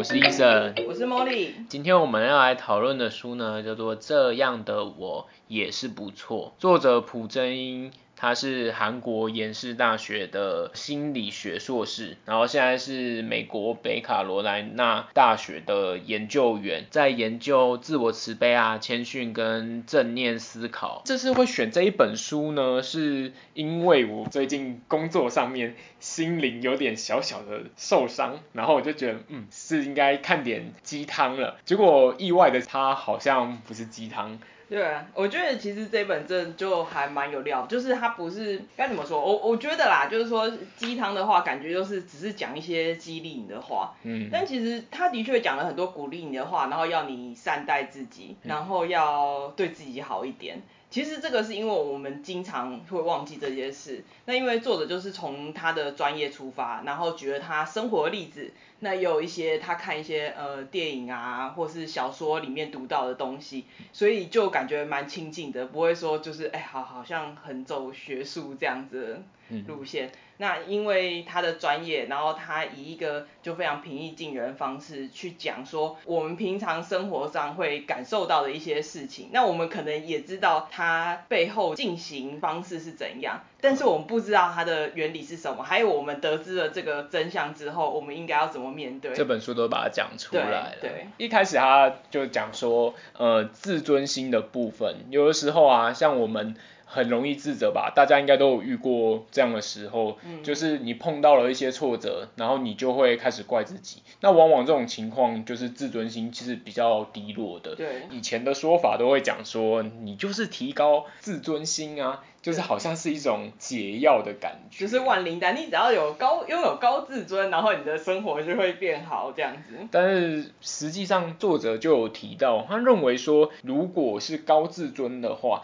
我是医生，我是茉莉。今天我们要来讨论的书呢，叫做《这样的我也是不错》，作者朴真英。他是韩国延世大学的心理学硕士，然后现在是美国北卡罗来纳大学的研究员，在研究自我慈悲啊、谦逊跟正念思考。这次会选这一本书呢，是因为我最近工作上面心灵有点小小的受伤，然后我就觉得，嗯，是应该看点鸡汤了。结果意外的，它好像不是鸡汤。对啊，我觉得其实这本真就还蛮有料，就是它不是该怎么说，我我觉得啦，就是说鸡汤的话，感觉就是只是讲一些激励你的话，嗯，但其实他的确讲了很多鼓励你的话，然后要你善待自己，然后要对自己好一点。其实这个是因为我们经常会忘记这些事，那因为作者就是从他的专业出发，然后举了他生活的例子。那也有一些他看一些呃电影啊，或是小说里面读到的东西，所以就感觉蛮亲近的，不会说就是哎好好像很走学术这样子的路线。嗯那因为他的专业，然后他以一个就非常平易近人的方式去讲说，我们平常生活上会感受到的一些事情。那我们可能也知道他背后进行方式是怎样，但是我们不知道它的原理是什么。还有我们得知了这个真相之后，我们应该要怎么面对？这本书都把它讲出来了。对。对一开始他就讲说，呃，自尊心的部分，有的时候啊，像我们。很容易自责吧，大家应该都有遇过这样的时候，嗯，就是你碰到了一些挫折，然后你就会开始怪自己。那往往这种情况就是自尊心其实比较低落的。对，以前的说法都会讲说，你就是提高自尊心啊，就是好像是一种解药的感觉。就是万灵丹，你只要有高拥有高自尊，然后你的生活就会变好这样子。但是实际上作者就有提到，他认为说，如果是高自尊的话，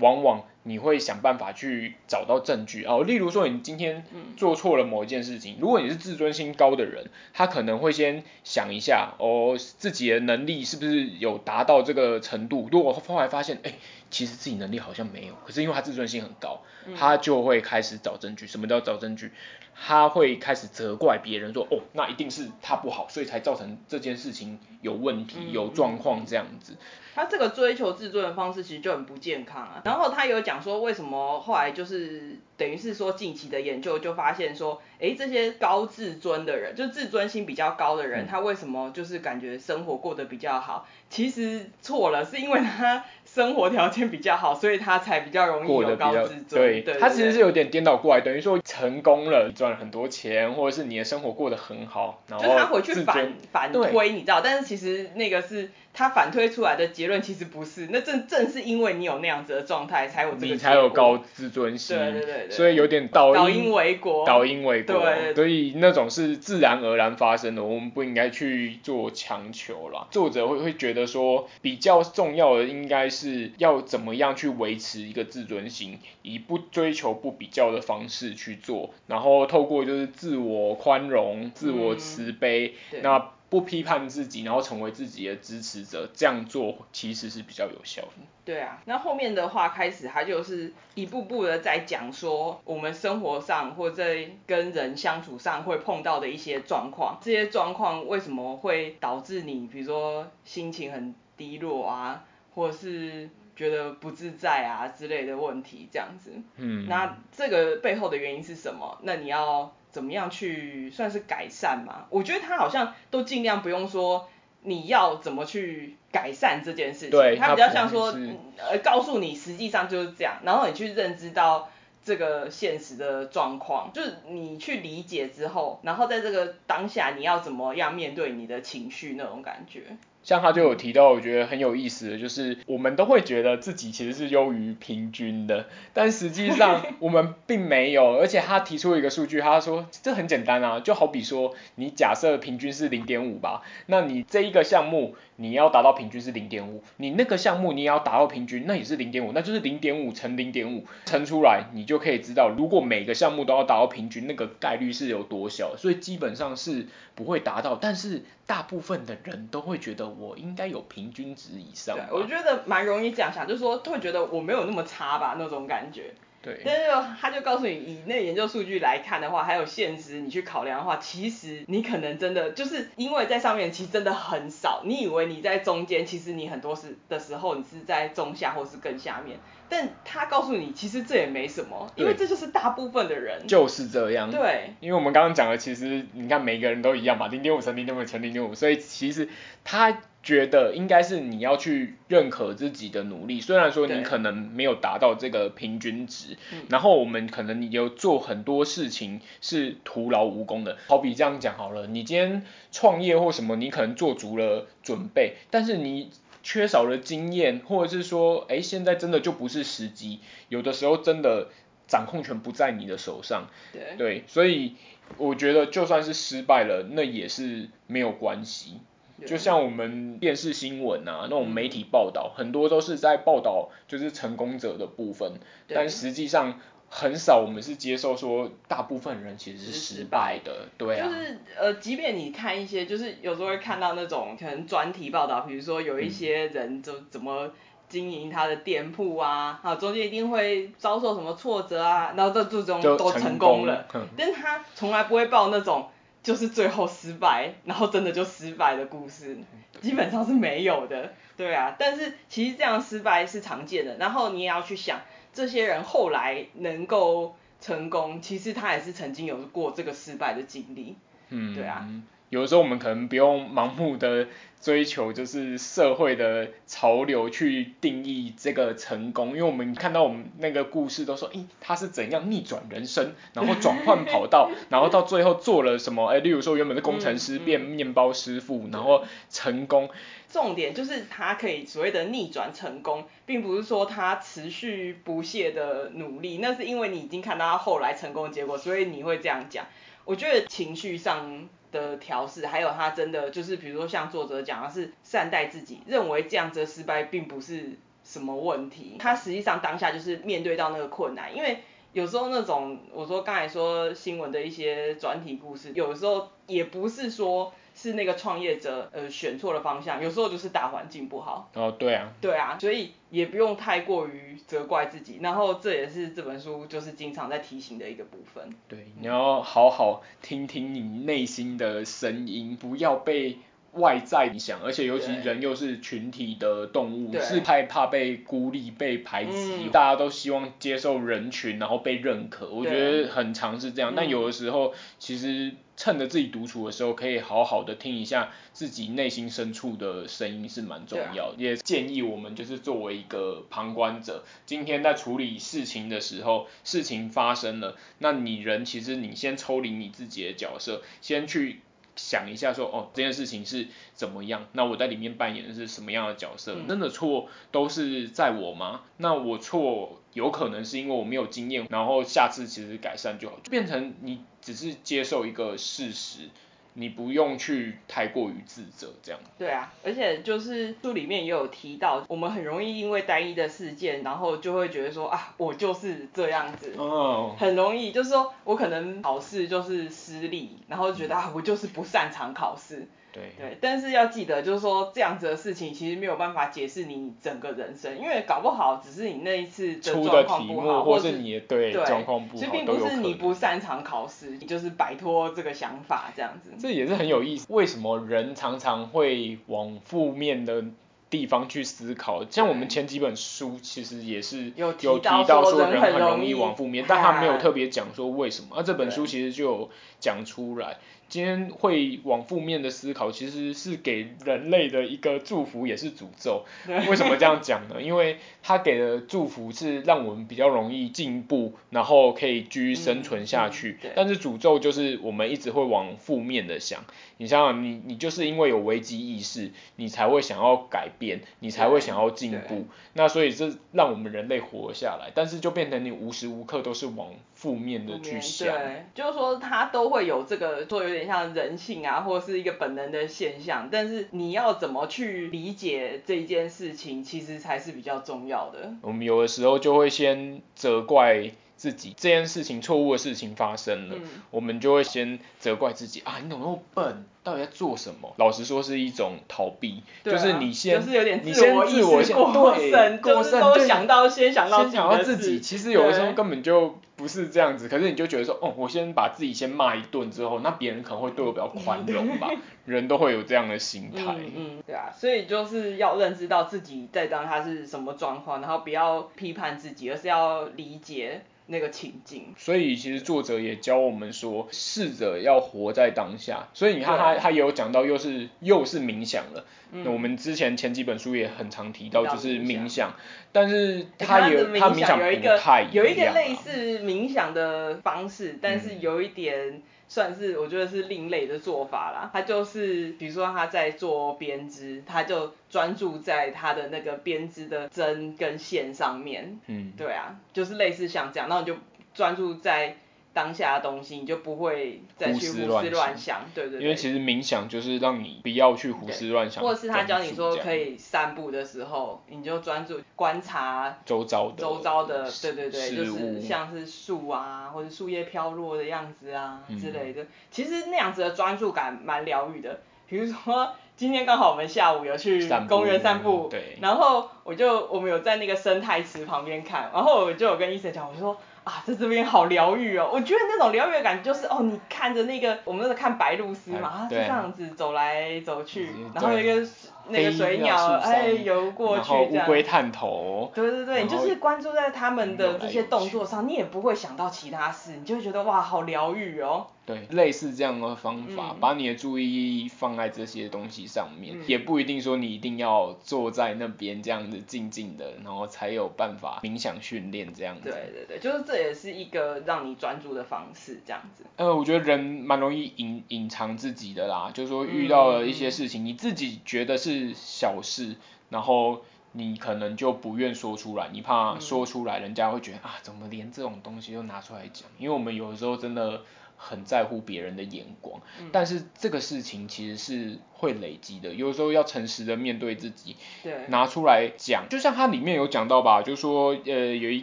往往你会想办法去找到证据哦，例如说你今天做错了某一件事情，如果你是自尊心高的人，他可能会先想一下哦，自己的能力是不是有达到这个程度。如果后来发现，哎，其实自己能力好像没有，可是因为他自尊心很高，他就会开始找证据。什么叫找证据？他会开始责怪别人说，哦，那一定是他不好，所以才造成这件事情有问题、有状况这样子。他这个追求自尊的方式其实就很不健康啊。然后他有讲说，为什么后来就是等于是说近期的研究就发现说，诶，这些高自尊的人，就自尊心比较高的人，他为什么就是感觉生活过得比较好？其实错了，是因为他。生活条件比较好，所以他才比较容易有高自尊。对，对，他其实是有点颠倒过来，等于说成功了，赚了很多钱，或者是你的生活过得很好，然后就是他回去反反推，你知道，但是其实那个是。他反推出来的结论其实不是，那正正是因为你有那样子的状态，才有这个。你才有高自尊心。对对对对。所以有点倒因。为果。倒因为果。对。所以那种是自然而然发生的，我们不应该去做强求啦。作者会会觉得说，比较重要的应该是要怎么样去维持一个自尊心，以不追求、不比较的方式去做，然后透过就是自我宽容、自我慈悲，嗯、那。不批判自己，然后成为自己的支持者，这样做其实是比较有效的。对啊，那后面的话开始，他就是一步步的在讲说，我们生活上或者跟人相处上会碰到的一些状况，这些状况为什么会导致你，比如说心情很低落啊，或者是觉得不自在啊之类的问题，这样子。嗯。那这个背后的原因是什么？那你要。怎么样去算是改善嘛？我觉得他好像都尽量不用说你要怎么去改善这件事情，对他比较像说呃告诉你实际上就是这样，然后你去认知到这个现实的状况，就是你去理解之后，然后在这个当下你要怎么样面对你的情绪那种感觉。像他就有提到，我觉得很有意思的，就是我们都会觉得自己其实是优于平均的，但实际上我们并没有。而且他提出一个数据，他说这很简单啊，就好比说你假设平均是零点五吧，那你这一个项目你要达到平均是零点五，你那个项目你也要达到平均，那也是零点五，那就是零点五乘零点五乘出来，你就可以知道，如果每个项目都要达到平均，那个概率是有多小，所以基本上是不会达到，但是大部分的人都会觉得。我应该有平均值以上。我觉得蛮容易这样想，就是说会觉得我没有那么差吧，那种感觉。对。但是他就告诉你，以那研究数据来看的话，还有现实你去考量的话，其实你可能真的就是因为在上面其实真的很少，你以为你在中间，其实你很多时的时候你是在中下或是更下面。但他告诉你，其实这也没什么，因为这就是大部分的人就是这样。对，因为我们刚刚讲的，其实你看每个人都一样嘛，零点五乘零点五乘零点五，所以其实他觉得应该是你要去认可自己的努力，虽然说你可能没有达到这个平均值，然后我们可能你有做很多事情是徒劳无功的，好比这样讲好了，你今天创业或什么，你可能做足了准备，但是你。缺少了经验，或者是说，哎，现在真的就不是时机。有的时候真的掌控权不在你的手上。对。对，所以我觉得就算是失败了，那也是没有关系。就像我们电视新闻啊，那种媒体报道，很多都是在报道就是成功者的部分，但实际上。很少，我们是接受说，大部分人其实是失败的，对啊。就是呃，即便你看一些，就是有时候会看到那种可能专题报道，比如说有一些人就怎么经营他的店铺啊，啊，中间一定会遭受什么挫折啊，然后这最终都成功了。功但他从来不会报那种就是最后失败，然后真的就失败的故事，基本上是没有的，对啊。但是其实这样失败是常见的，然后你也要去想。这些人后来能够成功，其实他也是曾经有过这个失败的经历。嗯，对啊。有的时候我们可能不用盲目的追求，就是社会的潮流去定义这个成功，因为我们看到我们那个故事都说，诶，他是怎样逆转人生，然后转换跑道，然后到最后做了什么？诶，例如说原本的工程师变面包师傅，然后成功。重点就是他可以所谓的逆转成功，并不是说他持续不懈的努力，那是因为你已经看到他后来成功的结果，所以你会这样讲。我觉得情绪上的调试，还有他真的就是，比如说像作者讲的是善待自己，认为这样子的失败并不是什么问题。他实际上当下就是面对到那个困难，因为有时候那种我说刚才说新闻的一些转体故事，有时候也不是说。是那个创业者，呃，选错了方向，有时候就是大环境不好。哦，对啊。对啊，所以也不用太过于责怪自己，然后这也是这本书就是经常在提醒的一个部分。对，你要好好听听你内心的声音，不要被外在影响，而且尤其人又是群体的动物，是害怕被孤立、被排挤，嗯、大家都希望接受人群，然后被认可。我觉得很常是这样，但有的时候其实。趁着自己独处的时候，可以好好的听一下自己内心深处的声音是蛮重要的。也建议我们就是作为一个旁观者，今天在处理事情的时候，事情发生了，那你人其实你先抽离你自己的角色，先去想一下说，哦，这件事情是怎么样？那我在里面扮演的是什么样的角色？真的错都是在我吗？那我错有可能是因为我没有经验，然后下次其实改善就好，就变成你。只是接受一个事实，你不用去太过于自责这样。对啊，而且就是书里面也有提到，我们很容易因为单一的事件，然后就会觉得说啊，我就是这样子。哦。很容易，就是说我可能考试就是失利，然后觉得啊，我就是不擅长考试。对，对，但是要记得，就是说这样子的事情其实没有办法解释你整个人生，因为搞不好只是你那一次出的状况不好，或是你的对状况不好，所以并不是你不擅长考试，你就是摆脱这个想法这样子。这也是很有意思，为什么人常常会往负面的地方去思考？像我们前几本书其实也是有提到说人很容易往负面，但他没有特别讲说为什么，而、啊、这本书其实就有讲出来。今天会往负面的思考，其实是给人类的一个祝福，也是诅咒。为什么这样讲呢？因为他给的祝福是让我们比较容易进步，然后可以继续生存下去。嗯嗯、但是诅咒就是我们一直会往负面的想。你想想，你你就是因为有危机意识，你才会想要改变，你才会想要进步。那所以这让我们人类活下来，但是就变成你无时无刻都是往负面的去想。对，就是说他都会有这个说有点。像人性啊，或是一个本能的现象，但是你要怎么去理解这件事情，其实才是比较重要的。我们有的时候就会先责怪自己这件事情错误的事情发生了，嗯、我们就会先责怪自己啊，你怎么那么笨？到底在做什么？老实说是一种逃避，啊、就是你先，就是有点自我意识过剩，都想到先想到先想到自己，其实有的时候根本就不是这样子。可是你就觉得说，哦，我先把自己先骂一顿之后，那别人可能会对我比较宽容吧？人都会有这样的心态。嗯，嗯，对啊，所以就是要认知到自己在当他是什么状况，然后不要批判自己，而是要理解。那个情境，所以其实作者也教我们说，试着要活在当下。所以你看他，他也有讲到，又是又是冥想了。那我们之前前几本书也很常提到，就是冥想。但是他也他冥想有一个有一个类似冥想的方式，但是有一点算是我觉得是另类的做法啦。他就是比如说他在做编织，他就专注在他的那个编织的针跟线上面。嗯，对啊，就是类似像这样，然后你就专注在。当下的东西，你就不会再去胡思乱想，想，对对对。因为其实冥想就是让你不要去胡思乱想。或者是他教你说可以散步的时候，你就专注观察周遭的周遭的，对对对，就是像是树啊，或者树叶飘落的样子啊、嗯、之类的。其实那样子的专注感蛮疗愈的。比如说今天刚好我们下午有去公园散步，对。然后我就我们有在那个生态池旁边看，然后我就有跟医生讲，我就说。啊，在这边好疗愈哦！我觉得那种疗愈的感觉就是，哦，你看着那个，我们那个看白鹭鸶嘛，它、啊、就这样子走来走去，然后有一个那个水鸟哎游过去这样，乌龟探头。对对对，你就是关注在他们的这些动作上，你也不会想到其他事，你就会觉得哇，好疗愈哦。对，类似这样的方法，嗯、把你的注意力放在这些东西上面，嗯、也不一定说你一定要坐在那边这样子静静的，然后才有办法冥想训练这样子。对对对，就是这也是一个让你专注的方式，这样子。呃，我觉得人蛮容易隐隐藏自己的啦，就是说遇到了一些事情，嗯、你自己觉得是小事，然后你可能就不愿说出来，你怕说出来人家会觉得、嗯、啊，怎么连这种东西都拿出来讲？因为我们有的时候真的。很在乎别人的眼光，嗯、但是这个事情其实是会累积的，有时候要诚实的面对自己，对，拿出来讲，就像它里面有讲到吧，就是说呃有一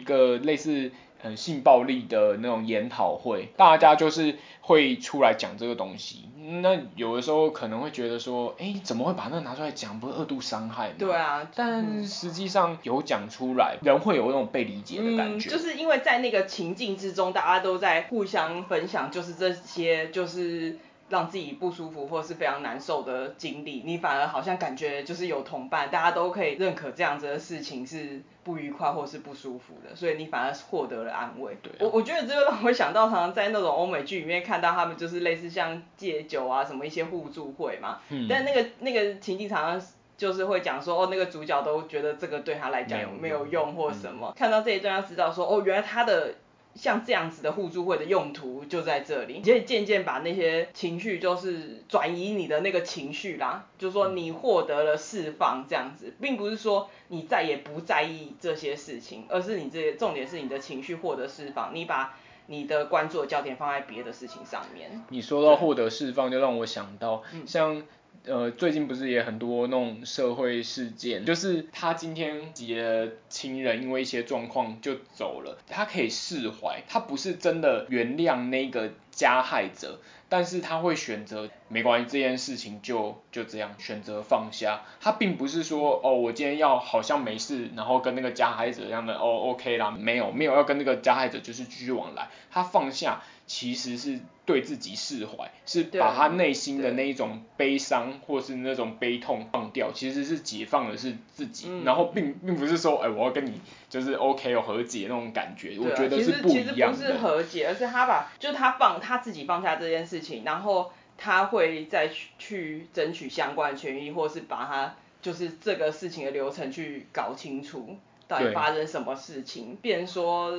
个类似。很性暴力的那种研讨会，大家就是会出来讲这个东西。那有的时候可能会觉得说，哎，怎么会把那个拿出来讲？不是二度伤害吗？对啊，但实际上有讲出来，人会有那种被理解的感觉。嗯，就是因为在那个情境之中，大家都在互相分享，就是这些就是。让自己不舒服或是非常难受的经历，你反而好像感觉就是有同伴，大家都可以认可这样子的事情是不愉快或是不舒服的，所以你反而获得了安慰。对啊，我我觉得这个让我想到，常常在那种欧美剧里面看到他们就是类似像戒酒啊什么一些互助会嘛，嗯，但那个那个情境常常就是会讲说，哦，那个主角都觉得这个对他来讲没有用或什么，嗯，看到这一段要知道说，哦，原来他的。像这样子的互助会的用途就在这里，你可以渐渐把那些情绪就是转移你的那个情绪啦，就是说你获得了释放这样子，并不是说你再也不在意这些事情，而是你这些重点是你的情绪获得释放，你把你的关注的焦点放在别的事情上面。你说到获得释放，就让我想到像。呃，最近不是也很多那种社会事件，就是他今天自己的亲人因为一些状况就走了，他可以释怀，他不是真的原谅那个加害者，但是他会选择没关系，这件事情就就这样选择放下，他并不是说哦，我今天要好像没事，然后跟那个加害者一样的哦，OK 啦，没有没有要跟那个加害者就是继续往来，他放下。其实是对自己释怀，是把他内心的那一种悲伤或是那种悲痛放掉，其实是解放的是自己，嗯、然后并并不是说，哎，我要跟你就是 OK 有和解那种感觉，我觉得是不一样的。其实不是和解，而是他把，就是他放他自己放下这件事情，然后他会再去去争取相关的权益，或是把他就是这个事情的流程去搞清楚。到底发生什么事情？变说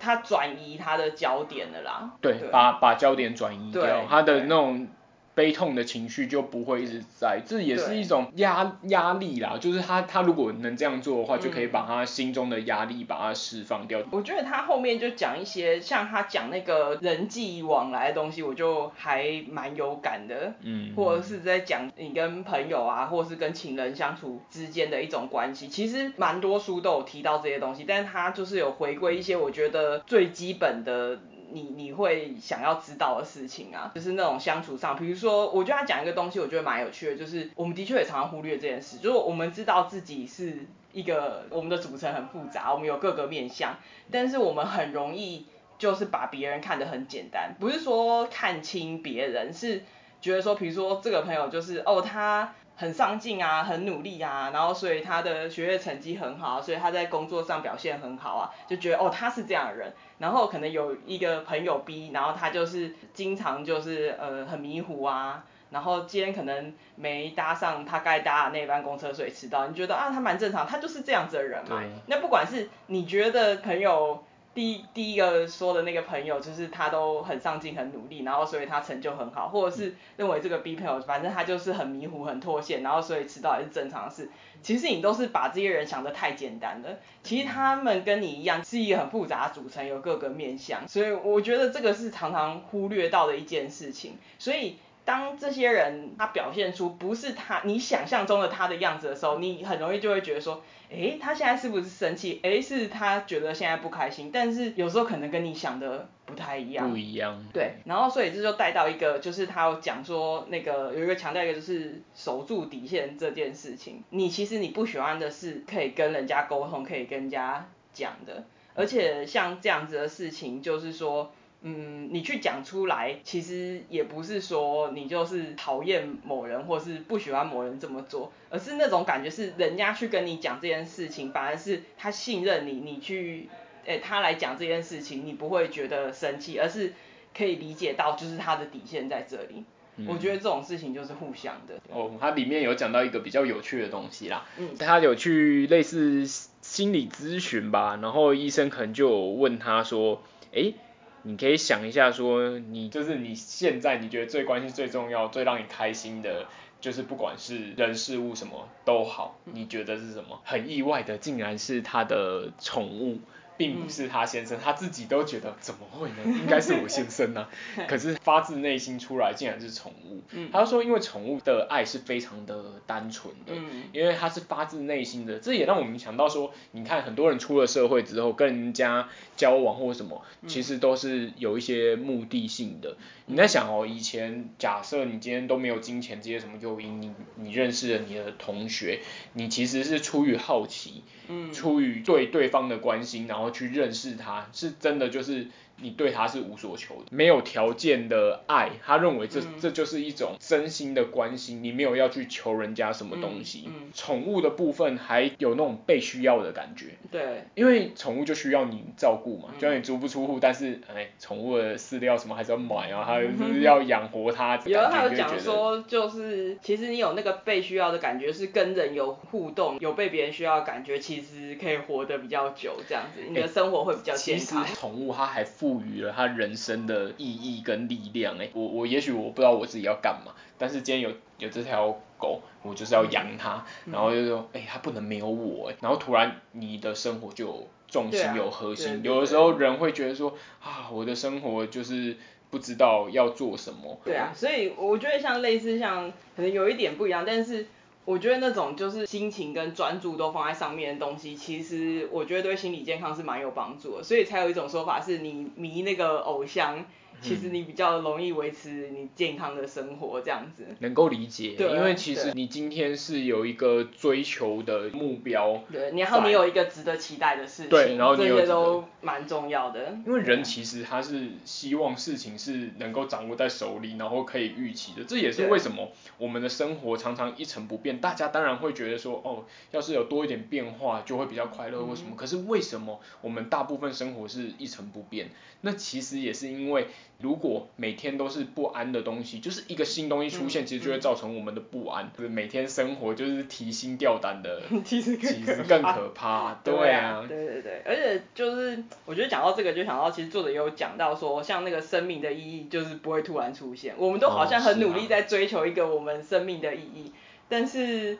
他转移他的焦点了啦。对，对把把焦点转移掉，他的那种悲痛的情绪就不会一直在，这也是一种压压力啦。就是他他如果能这样做的话，就可以把他心中的压力把它释放掉。我觉得他后面就讲一些像他讲那个人际往来的东西，我就还蛮有感的。嗯，或者是在讲你跟朋友啊，或者是跟情人相处之间的一种关系，其实蛮多书都有提到这些东西，但是他就是有回归一些我觉得最基本的。你你会想要知道的事情啊，就是那种相处上，比如说，我觉得他讲一个东西，我觉得蛮有趣的，就是我们的确也常常忽略这件事，就是我们知道自己是一个我们的组成很复杂，我们有各个面向，但是我们很容易就是把别人看得很简单，不是说看清别人，是觉得说，比如说这个朋友就是哦他。很上进啊，很努力啊，然后所以他的学业成绩很好，所以他在工作上表现很好啊，就觉得哦他是这样的人。然后可能有一个朋友 B，然后他就是经常就是呃很迷糊啊，然后今天可能没搭上他该搭的那班公车，所以迟到。你觉得啊他蛮正常，他就是这样子的人嘛。那不管是你觉得朋友。第一第一个说的那个朋友，就是他都很上进、很努力，然后所以他成就很好，或者是认为这个 B 朋友，反正他就是很迷糊、很脱线，然后所以迟到也是正常的事。其实你都是把这些人想得太简单了，其实他们跟你一样是一个很复杂的组成，有各个面向，所以我觉得这个是常常忽略到的一件事情。所以当这些人他表现出不是他你想象中的他的样子的时候，你很容易就会觉得说。诶，他现在是不是生气？诶，是他觉得现在不开心，但是有时候可能跟你想的不太一样。不一样。对，然后所以这就带到一个，就是他有讲说那个有一个强调一个就是守住底线这件事情。你其实你不喜欢的是可以跟人家沟通，可以跟人家讲的，而且像这样子的事情，就是说。嗯，你去讲出来，其实也不是说你就是讨厌某人，或是不喜欢某人这么做，而是那种感觉是人家去跟你讲这件事情，反而是他信任你，你去，诶，他来讲这件事情，你不会觉得生气，而是可以理解到就是他的底线在这里。嗯，我觉得这种事情就是互相的。哦，他里面有讲到一个比较有趣的东西啦，嗯，他有去类似心理咨询吧，然后医生可能就问他说，诶。你可以想一下，说你就是你现在你觉得最关心、最重要、最让你开心的，就是不管是人事物什么都好，你觉得是什么？很意外的，竟然是他的宠物。并不是他先生，他自己都觉得怎么会呢？应该是我先生呢、啊。可是发自内心出来，竟然是宠物。他就说，因为宠物的爱是非常的单纯的，因为它是发自内心的。这也让我们想到说，你看很多人出了社会之后，跟人家交往或什么，其实都是有一些目的性的。你在想哦，以前假设你今天都没有金钱这些什么诱因，你你认识了你的同学，你其实是出于好奇，出于对对方的关心，然后。去认识他，是真的就是。你对他是无所求的，没有条件的爱，他认为这、嗯、这就是一种真心的关心，你没有要去求人家什么东西。嗯嗯、宠物的部分还有那种被需要的感觉。对，因为宠物就需要你照顾嘛，就算你足不出户，但是哎，宠物的饲料什么还是要买啊，还是要养活它。有他有讲说，就是其实你有那个被需要的感觉，是跟人有互动，有被别人需要的感觉，其实可以活得比较久，这样子，你的生活会比较健康。其实宠物它还附赋予了他人生的意义跟力量，哎，我我也许我不知道我自己要干嘛，但是今天有有这条狗，我就是要养它，然后就说，哎，它不能没有我，哎，然后突然你的生活就有重心有核心，有的时候人会觉得说，啊，我的生活就是不知道要做什么。对啊，所以我觉得像类似像可能有一点不一样，但是。我觉得那种就是心情跟专注都放在上面的东西，其实我觉得对心理健康是蛮有帮助的，所以才有一种说法是你迷那个偶像。其实你比较容易维持你健康的生活这样子，能够理解，对，因为其实你今天是有一个追求的目标，对，然后你有一个值得期待的事情，对，然后这些都蛮重要的。因为人其实他是希望事情是能够掌握在手里，然后可以预期的，这也是为什么我们的生活常常一成不变。大家当然会觉得说，哦，要是有多一点变化就会比较快乐或什么。可是为什么我们大部分生活是一成不变？那其实也是因为。如果每天都是不安的东西，就是一个新东西出现，其实就会造成我们的不安，就是每天生活就是提心吊胆的，其实其实更可怕。对啊，对对对，而且就是我觉得讲到这个，就想到其实作者也有讲到说，像那个生命的意义就是不会突然出现，我们都好像很努力在追求一个我们生命的意义，但是。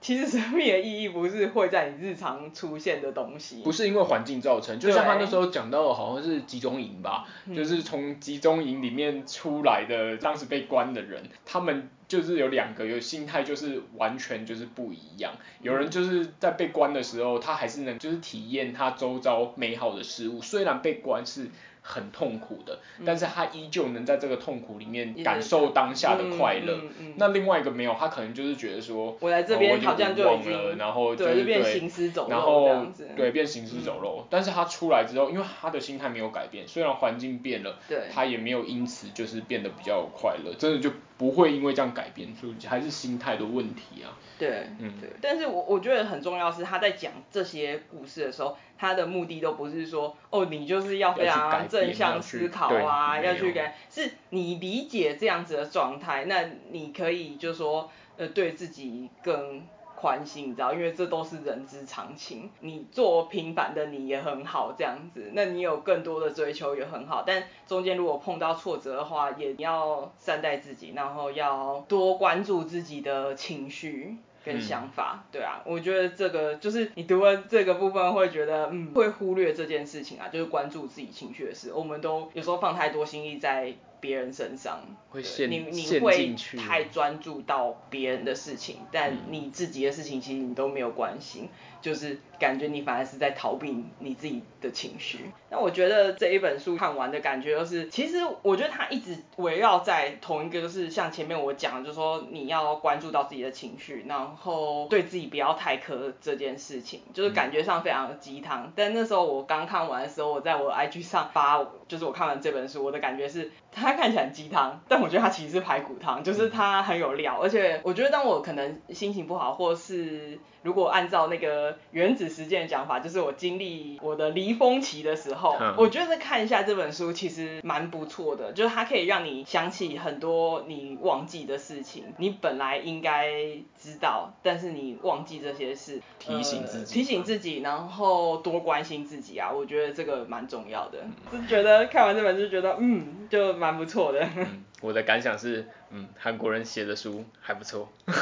其实生命的意义不是会在你日常出现的东西，不是因为环境造成，就像他那时候讲到的，好像是集中营吧，嗯、就是从集中营里面出来的，当时被关的人，他们就是有两个，有心态就是完全就是不一样，有人就是在被关的时候，他还是能就是体验他周遭美好的事物，虽然被关是。很痛苦的，但是他依旧能在这个痛苦里面感受当下的快乐。那另外一个没有，他可能就是觉得说，我来这边好像就已经，了，然后对，变行尸走肉然后对，变行尸走肉。嗯、但是他出来之后，因为他的心态没有改变，虽然环境变了，对，他也没有因此就是变得比较快乐，真的就不会因为这样改变，所以还是心态的问题啊。对，嗯，对。但是我我觉得很重要是他在讲这些故事的时候。他的目的都不是说，哦，你就是要非常正向思考啊，要去改，是你理解这样子的状态，那你可以就说，呃，对自己更宽心，你知道，因为这都是人之常情。你做平凡的你也很好，这样子，那你有更多的追求也很好，但中间如果碰到挫折的话，也要善待自己，然后要多关注自己的情绪。跟想法，对啊，我觉得这个就是你读了这个部分会觉得，嗯，会忽略这件事情啊，就是关注自己情绪的事。我们都有时候放太多心意在别人身上，会陷你你会太专注到别人的事情，但你自己的事情其实你都没有关心。就是感觉你反而是在逃避你自己的情绪。那我觉得这一本书看完的感觉就是，其实我觉得它一直围绕在同一个，就是像前面我讲的，就是说你要关注到自己的情绪，然后对自己不要太苛这件事情，就是感觉上非常的鸡汤。但那时候我刚看完的时候，我在我 IG 上发，就是我看完这本书，我的感觉是它看起来很鸡汤，但我觉得它其实是排骨汤，就是它很有料。而且我觉得当我可能心情不好，或是如果按照那个原子时间的讲法，就是我经历我的离峰期的时候，嗯、我觉得看一下这本书其实蛮不错的，就是它可以让你想起很多你忘记的事情，你本来应该知道，但是你忘记这些事，提醒自己，呃、提醒自己，然后多关心自己啊，我觉得这个蛮重要的。就觉得看完这本书，觉得嗯，就蛮不错的。嗯，我的感想是，嗯，韩国人写的书还不错。你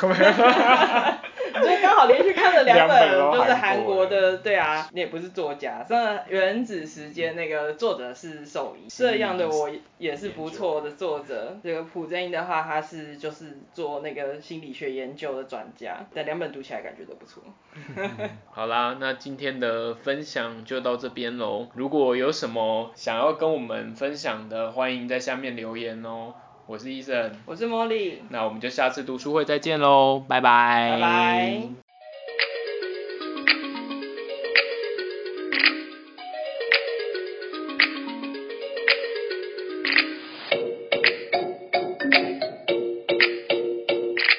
就刚好连续看了两本，就是韩国的，对啊，你也不是作家，那《原子时间》那个作者是兽医，这样的我也是不错的作者。这个朴正英的话，他是就是做那个心理学研究的专家，但两本读起来感觉都不错。好啦，那今天的分享就到这边喽。如果有什么想要跟我们分享的，欢迎在下面留言哦。我是医生，我是茉莉，那我们就下次读书会再见喽，拜拜。拜拜。